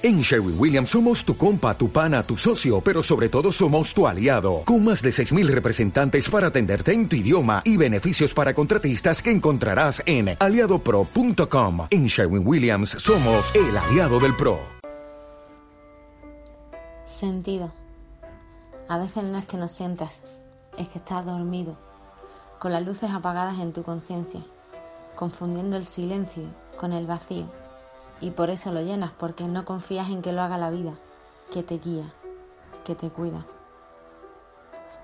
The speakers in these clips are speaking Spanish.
En Sherwin Williams somos tu compa, tu pana, tu socio, pero sobre todo somos tu aliado, con más de 6.000 representantes para atenderte en tu idioma y beneficios para contratistas que encontrarás en aliadopro.com. En Sherwin Williams somos el aliado del PRO. Sentido. A veces no es que no sientas, es que estás dormido, con las luces apagadas en tu conciencia, confundiendo el silencio con el vacío y por eso lo llenas, porque no confías en que lo haga la vida, que te guía, que te cuida.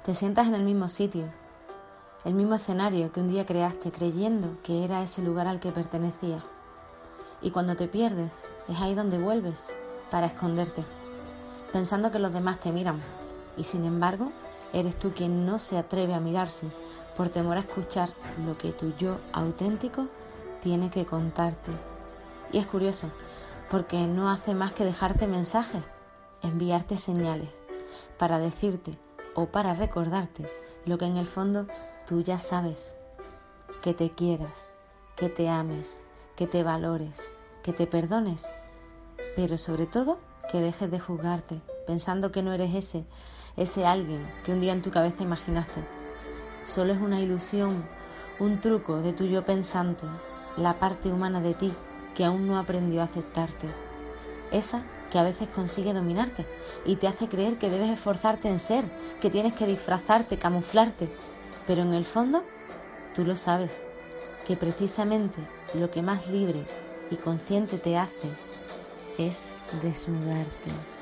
Te sientas en el mismo sitio, el mismo escenario que un día creaste creyendo que era ese lugar al que pertenecías. Y cuando te pierdes, es ahí donde vuelves para esconderte, pensando que los demás te miran. Y sin embargo, eres tú quien no se atreve a mirarse por temor a escuchar lo que tu yo auténtico tiene que contarte. Y es curioso, porque no hace más que dejarte mensajes, enviarte señales, para decirte o para recordarte lo que en el fondo tú ya sabes, que te quieras, que te ames, que te valores, que te perdones, pero sobre todo que dejes de juzgarte, pensando que no eres ese, ese alguien que un día en tu cabeza imaginaste. Solo es una ilusión, un truco de tu yo pensante, la parte humana de ti que aún no aprendió a aceptarte. Esa que a veces consigue dominarte y te hace creer que debes esforzarte en ser, que tienes que disfrazarte, camuflarte. Pero en el fondo, tú lo sabes, que precisamente lo que más libre y consciente te hace es desnudarte.